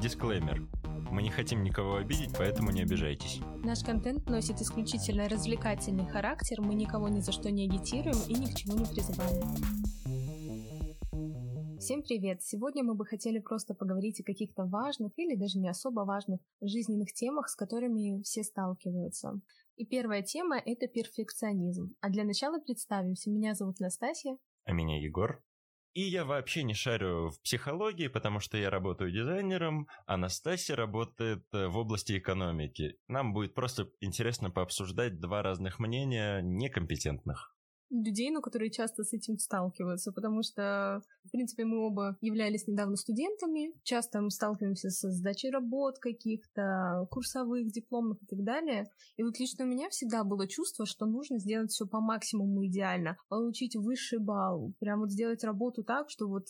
Дисклеймер. Мы не хотим никого обидеть, поэтому не обижайтесь. Наш контент носит исключительно развлекательный характер, мы никого ни за что не агитируем и ни к чему не призываем. Всем привет! Сегодня мы бы хотели просто поговорить о каких-то важных или даже не особо важных жизненных темах, с которыми все сталкиваются. И первая тема — это перфекционизм. А для начала представимся. Меня зовут Настасья. А меня Егор. И я вообще не шарю в психологии, потому что я работаю дизайнером, а Настасья работает э, в области экономики. Нам будет просто интересно пообсуждать два разных мнения некомпетентных людей, ну, которые часто с этим сталкиваются, потому что, в принципе, мы оба являлись недавно студентами, часто мы сталкиваемся со сдачей работ каких-то, курсовых, дипломных и так далее. И вот лично у меня всегда было чувство, что нужно сделать все по максимуму идеально, получить высший балл, прям вот сделать работу так, что вот...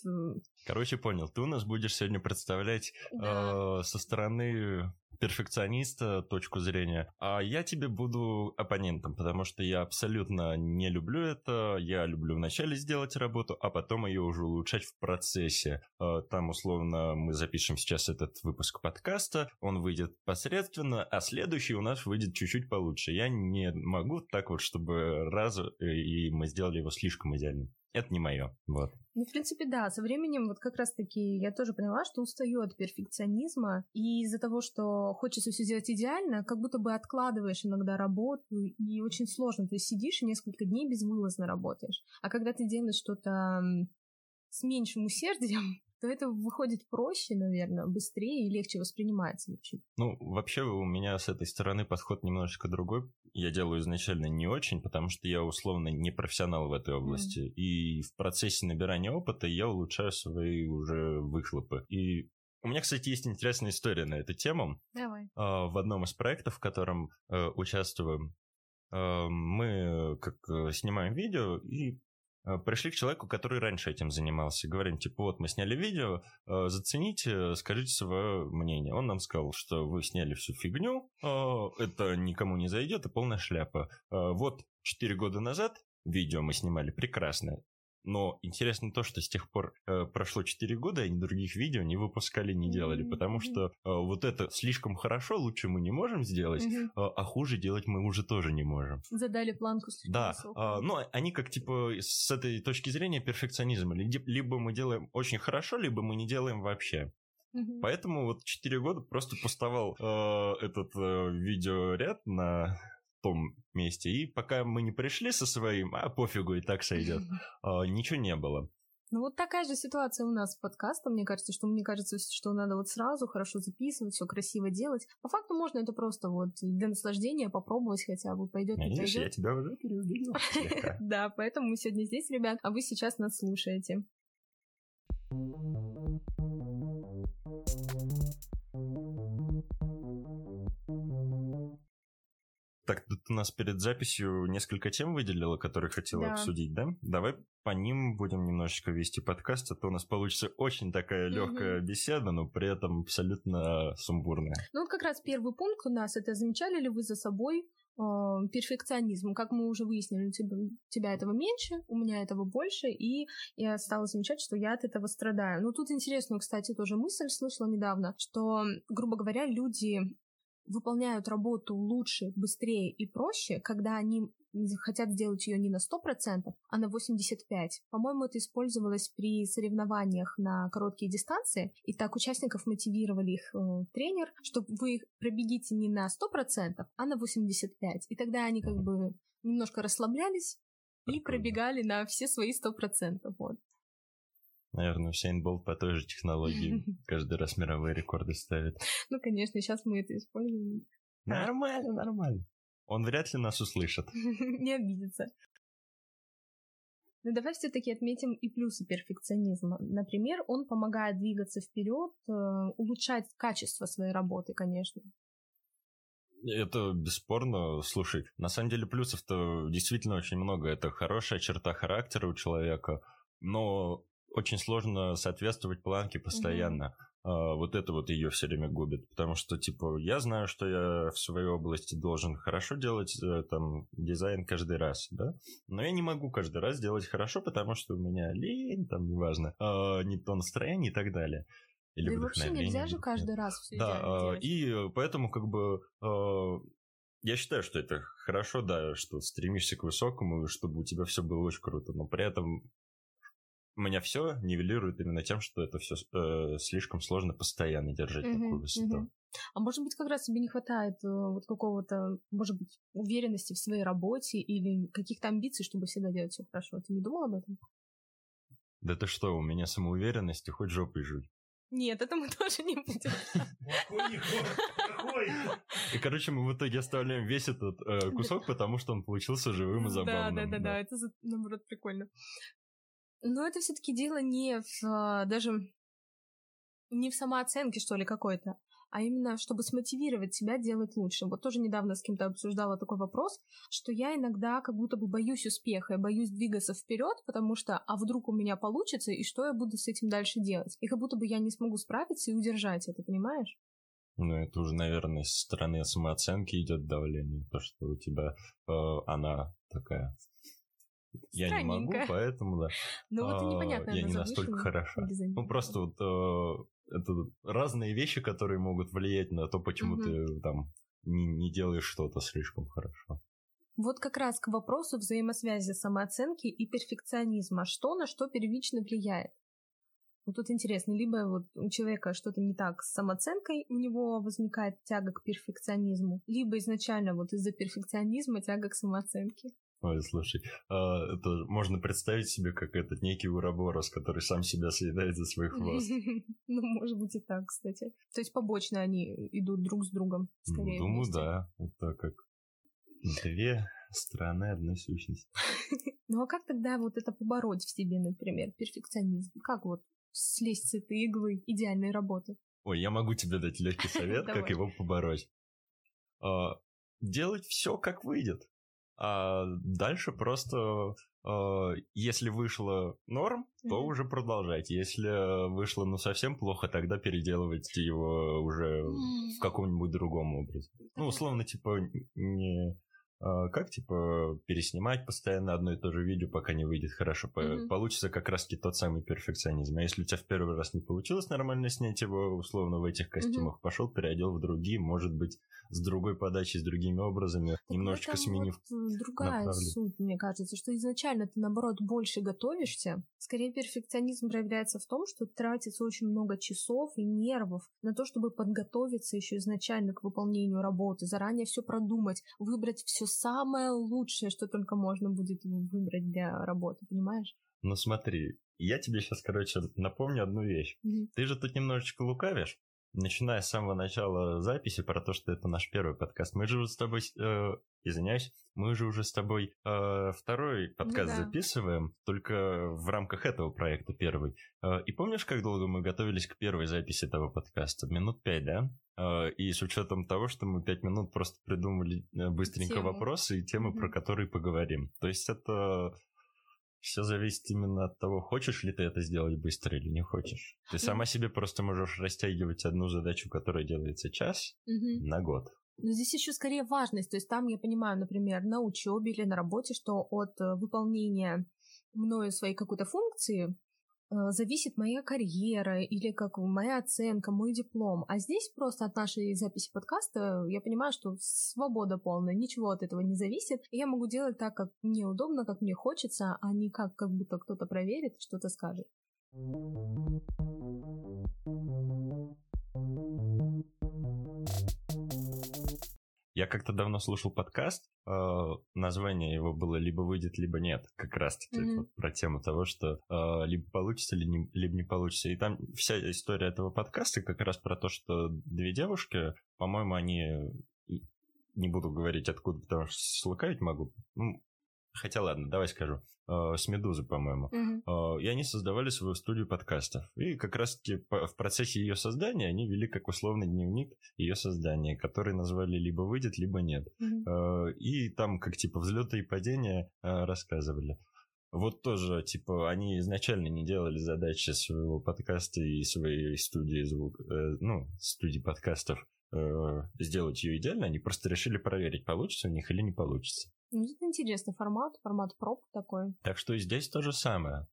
Короче, понял, ты у нас будешь сегодня представлять да. э, со стороны перфекциониста точку зрения, а я тебе буду оппонентом, потому что я абсолютно не люблю это. Я люблю вначале сделать работу, а потом ее уже улучшать в процессе. А, там, условно, мы запишем сейчас этот выпуск подкаста, он выйдет посредственно, а следующий у нас выйдет чуть-чуть получше. Я не могу так вот, чтобы раз э, и мы сделали его слишком идеальным это не мое. Вот. Ну, в принципе, да, со временем вот как раз-таки я тоже поняла, что устаю от перфекционизма, и из-за того, что хочется все сделать идеально, как будто бы откладываешь иногда работу, и очень сложно. То есть сидишь и несколько дней безвылазно работаешь. А когда ты делаешь что-то с меньшим усердием, то это выходит проще, наверное, быстрее и легче воспринимается вообще. Ну, вообще у меня с этой стороны подход немножечко другой. Я делаю изначально не очень, потому что я условно не профессионал в этой области. Mm. И в процессе набирания опыта я улучшаю свои уже выхлопы. И у меня, кстати, есть интересная история на эту тему. Давай. А, в одном из проектов, в котором э, участвую, э, мы как э, снимаем видео и пришли к человеку, который раньше этим занимался. Говорим, типа, вот мы сняли видео, э, зацените, скажите свое мнение. Он нам сказал, что вы сняли всю фигню, э, это никому не зайдет, это полная шляпа. Вот 4 года назад видео мы снимали прекрасное. Но интересно то, что с тех пор э, прошло 4 года, и они других видео не выпускали, не делали, mm-hmm. потому что э, вот это слишком хорошо, лучше мы не можем сделать, mm-hmm. э, а хуже делать мы уже тоже не можем. Задали планку слишком Да, э, ну они как типа с этой точки зрения перфекционизма. Либо мы делаем очень хорошо, либо мы не делаем вообще. Поэтому вот 4 года просто пустовал э, этот э, видеоряд на том месте. И пока мы не пришли со своим, а пофигу, и так сойдет, а, ничего не было. Ну вот такая же ситуация у нас с подкастом. Мне кажется, что мне кажется, что надо вот сразу хорошо записывать, все красиво делать. По факту можно это просто вот для наслаждения попробовать хотя бы. Пойдет пойдет. я тебя уже переубедил. Да, поэтому мы сегодня здесь, ребят, а вы сейчас нас слушаете. Так, ты у нас перед записью несколько тем выделила, которые хотела да. обсудить, да? Давай по ним будем немножечко вести подкаст, а то у нас получится очень такая легкая угу. беседа, но при этом абсолютно сумбурная. Ну вот как раз первый пункт у нас это замечали ли вы за собой э, перфекционизм. Как мы уже выяснили, у тебя, у тебя этого меньше, у меня этого больше, и я стала замечать, что я от этого страдаю. Ну, тут интересную, кстати, тоже мысль слышала недавно, что, грубо говоря, люди выполняют работу лучше, быстрее и проще, когда они хотят сделать ее не на 100%, а на 85%. По-моему, это использовалось при соревнованиях на короткие дистанции, и так участников мотивировали их э, тренер, что вы пробегите не на 100%, а на 85%. И тогда они как бы немножко расслаблялись и пробегали на все свои 100%. Вот. Наверное, Усейн Болт по той же технологии каждый раз мировые рекорды ставит. Ну, конечно, сейчас мы это используем. Нормально, нормально. Он вряд ли нас услышит. Не обидится. Но давай все-таки отметим и плюсы перфекционизма. Например, он помогает двигаться вперед, э, улучшать качество своей работы, конечно. Это бесспорно. Слушай, на самом деле плюсов-то действительно очень много. Это хорошая черта характера у человека, но очень сложно соответствовать планке постоянно. Mm-hmm. А, вот это вот ее все время губит, потому что, типа, я знаю, что я в своей области должен хорошо делать э, там дизайн каждый раз, да, но я не могу каждый раз делать хорошо, потому что у меня лень, там, неважно, а, не то настроение и так далее. или да вообще нельзя же каждый раз все Да, и поэтому как бы я считаю, что это хорошо, да, что стремишься к высокому, чтобы у тебя все было очень круто, но при этом меня все нивелирует именно тем, что это все э, слишком сложно постоянно держать uh-huh, такую высоту. Uh-huh. А может быть, как раз тебе не хватает э, вот какого-то, может быть, уверенности в своей работе или каких-то амбиций, чтобы всегда делать все хорошо. Ты не думал об этом? Да ты что, у меня самоуверенность, хоть жопой жуй. Нет, это мы тоже не будем. И, короче, мы в итоге оставляем весь этот э, кусок, потому что он получился живым и забавным. Да, да, да, да, это, наоборот, прикольно. Но это все-таки дело не в а, даже не в самооценке, что ли, какой-то, а именно, чтобы смотивировать себя делать лучше. Вот тоже недавно с кем-то обсуждала такой вопрос, что я иногда как будто бы боюсь успеха, я боюсь двигаться вперед, потому что, а вдруг у меня получится, и что я буду с этим дальше делать? И как будто бы я не смогу справиться и удержать это, понимаешь? Ну, это уже, наверное, с стороны самооценки идет давление, то, что у тебя э, она такая я не могу, поэтому да. Ну вот и непонятно. Я не настолько хороша. Ну просто вот э, это разные вещи, которые могут влиять на то, почему ты там не, не делаешь что-то слишком хорошо. Вот как раз к вопросу взаимосвязи самооценки и перфекционизма. Что на что первично влияет? Вот тут интересно, либо вот у человека что-то не так с самооценкой, у него возникает тяга к перфекционизму, либо изначально вот из-за перфекционизма тяга к самооценке. Ой, слушай, а, это можно представить себе как этот некий уроборос, который сам себя съедает за свой хвост. Ну, может быть и так, кстати. То есть побочно они идут друг с другом, скорее Думаю, да. Это как две стороны одной сущности. Ну, а как тогда вот это побороть в себе, например, перфекционизм? Как вот слезть с этой иглы идеальной работы? Ой, я могу тебе дать легкий совет, как его побороть. А, делать все, как выйдет. А дальше просто, э, если вышло норм, то mm-hmm. уже продолжать. Если вышло ну совсем плохо, тогда переделывать его уже mm-hmm. в каком-нибудь другом образе. Ну, условно, типа, не а, как, типа, переснимать постоянно одно и то же видео, пока не выйдет хорошо. Mm-hmm. Получится как раз-таки тот самый перфекционизм. А если у тебя в первый раз не получилось нормально снять его, условно, в этих костюмах, mm-hmm. пошел, переодел в другие, может быть, с другой подачей, с другими образами, так немножечко сменив вот другая суть, мне кажется, что изначально ты, наоборот, больше готовишься. Скорее, перфекционизм проявляется в том, что тратится очень много часов и нервов на то, чтобы подготовиться еще изначально к выполнению работы, заранее все продумать, выбрать все самое лучшее, что только можно будет выбрать для работы, понимаешь? Ну смотри, я тебе сейчас, короче, напомню одну вещь. Mm-hmm. Ты же тут немножечко лукавишь, начиная с самого начала записи про то, что это наш первый подкаст. Мы же уже с тобой, э, извиняюсь, мы же уже с тобой э, второй подкаст да. записываем, только в рамках этого проекта первый. Э, и помнишь, как долго мы готовились к первой записи этого подкаста? Минут пять, да? Э, и с учетом того, что мы пять минут просто придумали э, быстренько Тему. вопросы и темы, mm-hmm. про которые поговорим. То есть это все зависит именно от того, хочешь ли ты это сделать быстро или не хочешь. Ты сама себе просто можешь растягивать одну задачу, которая делается час, угу. на год. Но здесь еще скорее важность. То есть там я понимаю, например, на учебе или на работе, что от э, выполнения мною своей какой-то функции зависит моя карьера или как моя оценка, мой диплом. А здесь просто от нашей записи подкаста я понимаю, что свобода полная, ничего от этого не зависит. И я могу делать так, как мне удобно, как мне хочется, а не как, как будто кто-то проверит что-то скажет. Я как-то давно слушал подкаст, э, название его было «Либо выйдет, либо нет», как раз-таки mm-hmm. вот про тему того, что э, либо получится, либо не, либо не получится. И там вся история этого подкаста как раз про то, что две девушки, по-моему, они не буду говорить откуда, потому что слукавить могу. Ну, Хотя ладно, давай скажу. Э, с Медузы, по-моему. Угу. И они создавали свою студию подкастов. И как раз-таки в процессе ее создания они вели как условный дневник ее создания, который назвали либо выйдет, либо нет. Угу. И там как типа взлеты и падения рассказывали. Вот тоже, типа, они изначально не делали задачи своего подкаста и своей студии звук, ну, студии подкастов сделать ее идеально, они просто решили проверить, получится у них или не получится. Ну, это интересный формат, формат проб такой. Так что и здесь то же самое.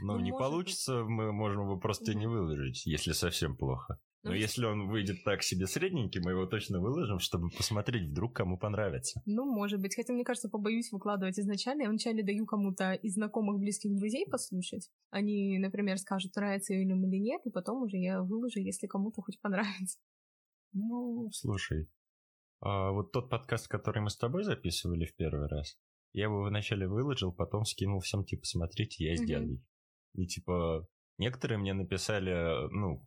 Ну, Ну, не может быть. получится, мы можем его просто не выложить, если совсем плохо. Ну, Но ведь- если он выйдет так себе средненький, мы его точно выложим, чтобы посмотреть, вдруг кому понравится. Ну, может быть. Хотя, мне кажется, побоюсь выкладывать изначально. Я вначале даю кому-то из знакомых, близких друзей послушать. Они, например, скажут, нравится им или нет, и потом уже я выложу, если кому-то хоть понравится. Ну, слушай, вот тот подкаст, который мы с тобой записывали в первый раз, я его вначале выложил, потом скинул всем, типа, смотрите, я сделал. И, типа, некоторые мне написали, ну,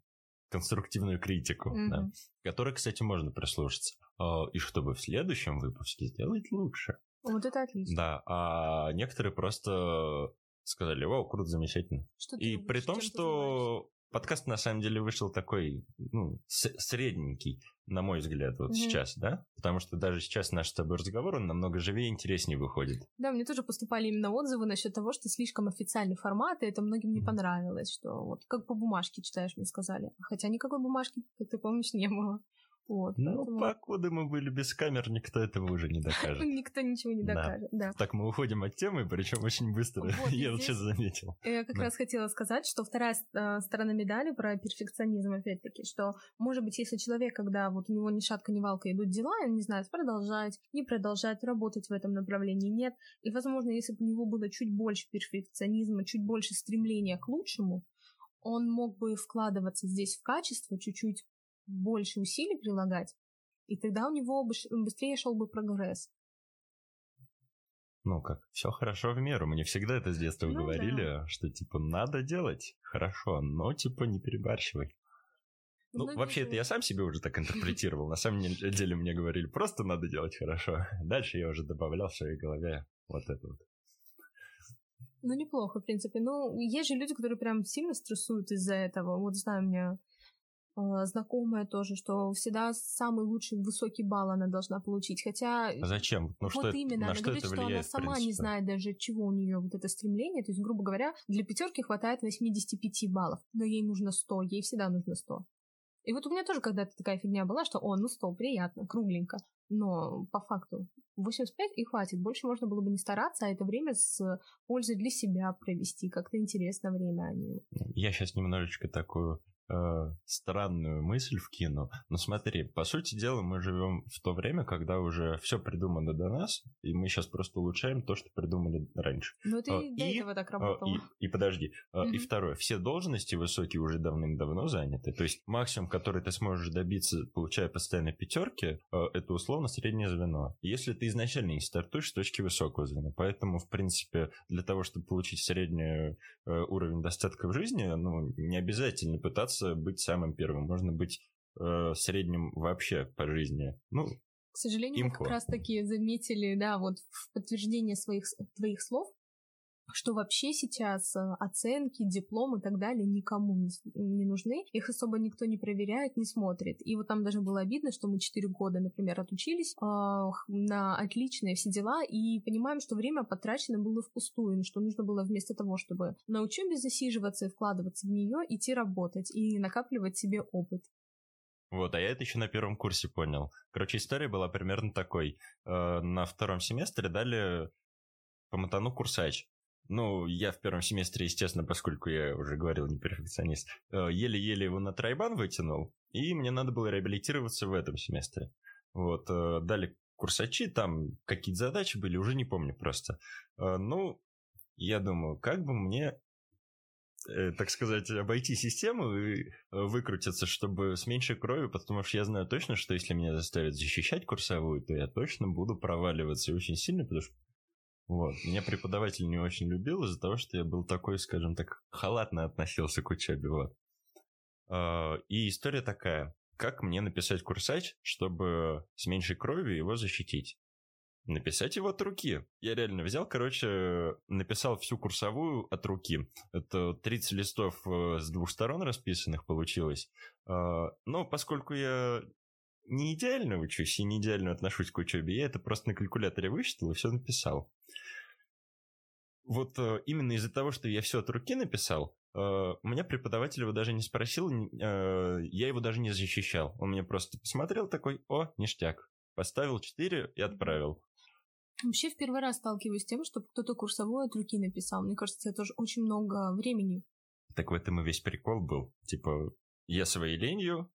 конструктивную критику, да, Мгм. которой, кстати, можно прислушаться. А, И чтобы в следующем выпуске сделать лучше. Вот это отлично. Да, а некоторые просто сказали, вау, круто, замечательно. Что И при том, что подкаст на самом деле вышел такой, ну, средненький, на мой взгляд, вот Мгм. сейчас, да? Потому что даже сейчас наш с тобой разговор, он намного живее и интереснее выходит. Да, мне тоже поступали именно отзывы насчет того, что слишком официальный формат, и это многим не Мгм. понравилось, что вот как по бумажке читаешь, мне сказали. Хотя никакой бумажки, как ты помнишь, не было. Вот, Ну, поэтому покуда мы были без камер, никто этого уже не докажет. никто ничего не докажет. Да. Так мы уходим от темы, причем очень быстро. Вот, Я вот сейчас заметил. Я как Да. раз хотела сказать, что вторая э, сторона медали про перфекционизм, опять-таки, что, может быть, если человек, когда вот у него ни шатка, ни валка идут дела, он не знает, продолжать, не продолжать работать в этом направлении, нет. И, возможно, если бы у него было чуть больше перфекционизма, чуть больше стремления к лучшему, он мог бы вкладываться здесь в качество, чуть-чуть больше усилий прилагать, и тогда у него быстрее шел бы прогресс. Ну как, все хорошо в меру. Мне всегда это с детства Ну говорили, что типа надо делать хорошо, но типа не перебарщивай. Ну, Многие вообще, это я сам себе уже так интерпретировал. На самом деле мне говорили, просто надо делать хорошо. Дальше я уже добавлял в своей голове вот это вот. Ну, неплохо, в принципе. Ну, есть же люди, которые прям сильно стрессуют из-за этого. Вот знаю, у меня э, знакомая тоже, что всегда самый лучший высокий балл она должна получить. Хотя А зачем? Ну вот что, это- именно, на она что говорит, это что она влияет, сама не знает даже, чего у нее вот это стремление. То есть, грубо говоря, для пятерки хватает 85 баллов, но ей нужно 100, ей всегда нужно 100. И вот у меня тоже когда-то такая фигня была, что, о, ну 100, приятно, кругленько. Но по факту 85 и хватит. Больше можно было бы не стараться, а это время с пользой для себя провести. Как-то интересно время, а не... Я сейчас немножечко такую э, странную мысль вкину. Но смотри, по сути дела, мы живем в то время, когда уже все придумано до нас, и мы сейчас просто улучшаем то, что придумали раньше. Ну это А, и до этого так А, работало. И, и подожди, а, и второе, все должности высокие уже давным-давно заняты. То есть максимум, который ты сможешь добиться, получая постоянно пятерки, это условно среднее звено. Если ты изначально не стартуешь с точки высокого звена. Поэтому, в принципе, для того, чтобы получить средний э, уровень достатка в жизни, ну, не обязательно пытаться быть самым первым. Можно быть э, средним вообще по жизни. Ну, К сожалению, Имхо. как раз таки заметили, да, вот в подтверждение своих, твоих слов, что вообще сейчас э, оценки, диплом и так далее никому не, нужны. Их особо никто не проверяет, не смотрит. И вот там даже было обидно, что мы 4 года, например, отучились э, на отличные все дела и понимаем, что время потрачено было впустую, что нужно было вместо того, чтобы на учебе засиживаться и вкладываться в нее, идти работать и накапливать себе опыт. Вот, а я это еще на первом курсе понял. Короче, история была примерно такой. Э, На втором семестре дали по матану курсач. Ну, я в первом семестре, естественно, поскольку я уже говорил, не перфекционист, э, еле-еле его на тройбан вытянул, и мне надо было реабилитироваться в этом семестре. Вот, э, дали курсачи, там какие-то задачи были, уже не помню просто. Э, Ну, я думаю, как бы мне так сказать, обойти систему и выкрутиться, чтобы с меньшей кровью, потому что я знаю точно, что если меня заставят защищать курсовую, то я точно буду проваливаться очень сильно, потому что вот. Меня преподаватель не очень любил из-за того, что я был такой, скажем так, халатно относился к учебе. Вот. А, И история такая. Как мне написать курсач, чтобы с меньшей кровью его защитить? Написать его от руки. Я реально взял, короче, написал всю курсовую от руки. Это 30 листов э, с двух сторон расписанных получилось. А, Но поскольку я не идеально учусь и не идеально отношусь к учебе, я это просто на калькуляторе высчитал и все написал. Вот э, именно из-за того, что я все от руки написал, э, у меня преподаватель его даже не спросил, э, я его даже не защищал. Он мне просто посмотрел такой, о, ништяк. Поставил 4 и отправил. Вообще в первый раз сталкиваюсь с тем, чтобы кто-то курсовой от руки написал. Мне кажется, это тоже очень много времени. Так в этом и весь прикол был. Типа, я своей ленью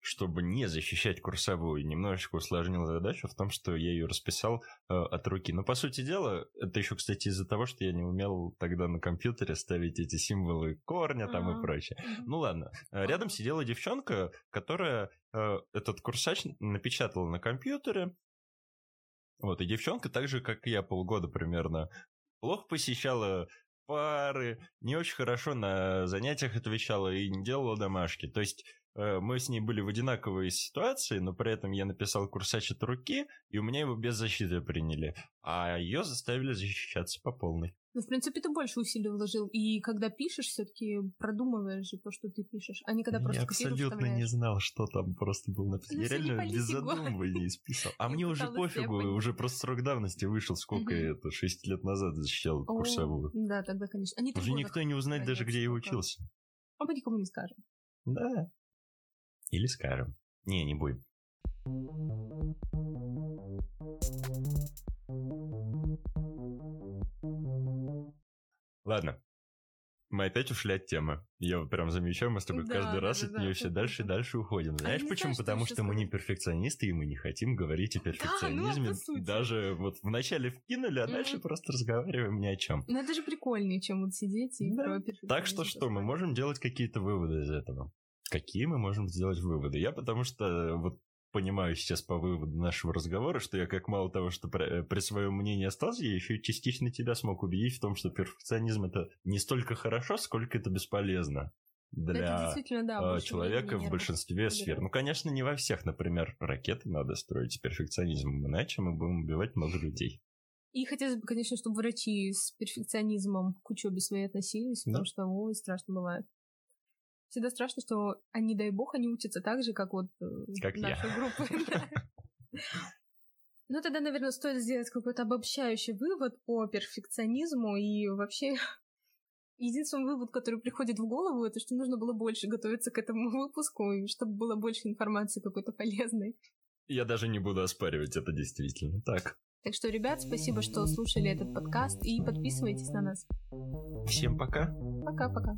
чтобы не защищать курсовую, немножечко усложнил задачу в том, что я ее расписал э, от руки. Но, по сути дела, это еще, кстати, из-за того, что я не умел тогда на компьютере ставить эти символы корня там А-а-а. и прочее. Ну ладно. Э, рядом сидела девчонка, которая э, этот курсач напечатала на компьютере. Вот, и девчонка так же, как и я, полгода примерно, плохо посещала пары, не очень хорошо на занятиях отвечала и не делала домашки. То есть мы с ней были в одинаковой ситуации, но при этом я написал курсач от руки, и у меня его без защиты приняли, а ее заставили защищаться по полной. Ну, в принципе, ты больше усилий вложил, и когда пишешь, все-таки продумываешь же то, что ты пишешь, а не когда просто Я абсолютно не знал, что там просто был написано. Ну, я реально без задумывания списал. А мне уже пофигу, уже просто срок давности вышел, сколько это, 6 лет назад защищал курсовую. Да, тогда, конечно. Уже никто не узнает даже, где я учился. А мы никому не скажем. Да. Или скажем. Не, не будем. Ладно. Мы опять ушли от темы. Я прям замечаю, мы с тобой да, каждый да, раз да, от нее все дальше и дальше уходим. А Знаешь почему? Знаю, Потому что, что мы не перфекционисты, и мы не хотим говорить о перфекционизме. Ну, Даже вот вначале вкинули, а mm-hmm. дальше просто разговариваем ни о чем. Ну это же прикольнее, чем вот сидеть и да. про Так что что, мы можем делать какие-то выводы из этого. Какие мы можем сделать выводы? Я потому что э, вот понимаю сейчас по выводу нашего разговора, что я как мало того, что при, э, при своем мнении остался, я еще и частично тебя смог убедить в том, что перфекционизм это не столько хорошо, сколько это бесполезно для это да, э, человека в большинстве да. сфер. Ну, конечно, не во всех, например, ракеты надо строить с перфекционизмом, иначе мы будем убивать много людей. И хотелось бы, конечно, чтобы врачи с перфекционизмом к учебе своей относились, да. потому что, ой, страшно бывает всегда страшно, что, не дай бог, они учатся так же, как вот э, как наша я. группа. Ну, тогда, наверное, стоит сделать какой-то обобщающий вывод по перфекционизму и вообще единственный вывод, который приходит в голову, это что нужно было больше готовиться к этому выпуску, и чтобы было больше информации какой-то полезной. Я даже не буду оспаривать это действительно так. Так что, ребят, спасибо, что слушали этот подкаст и подписывайтесь на нас. Всем пока. Пока-пока.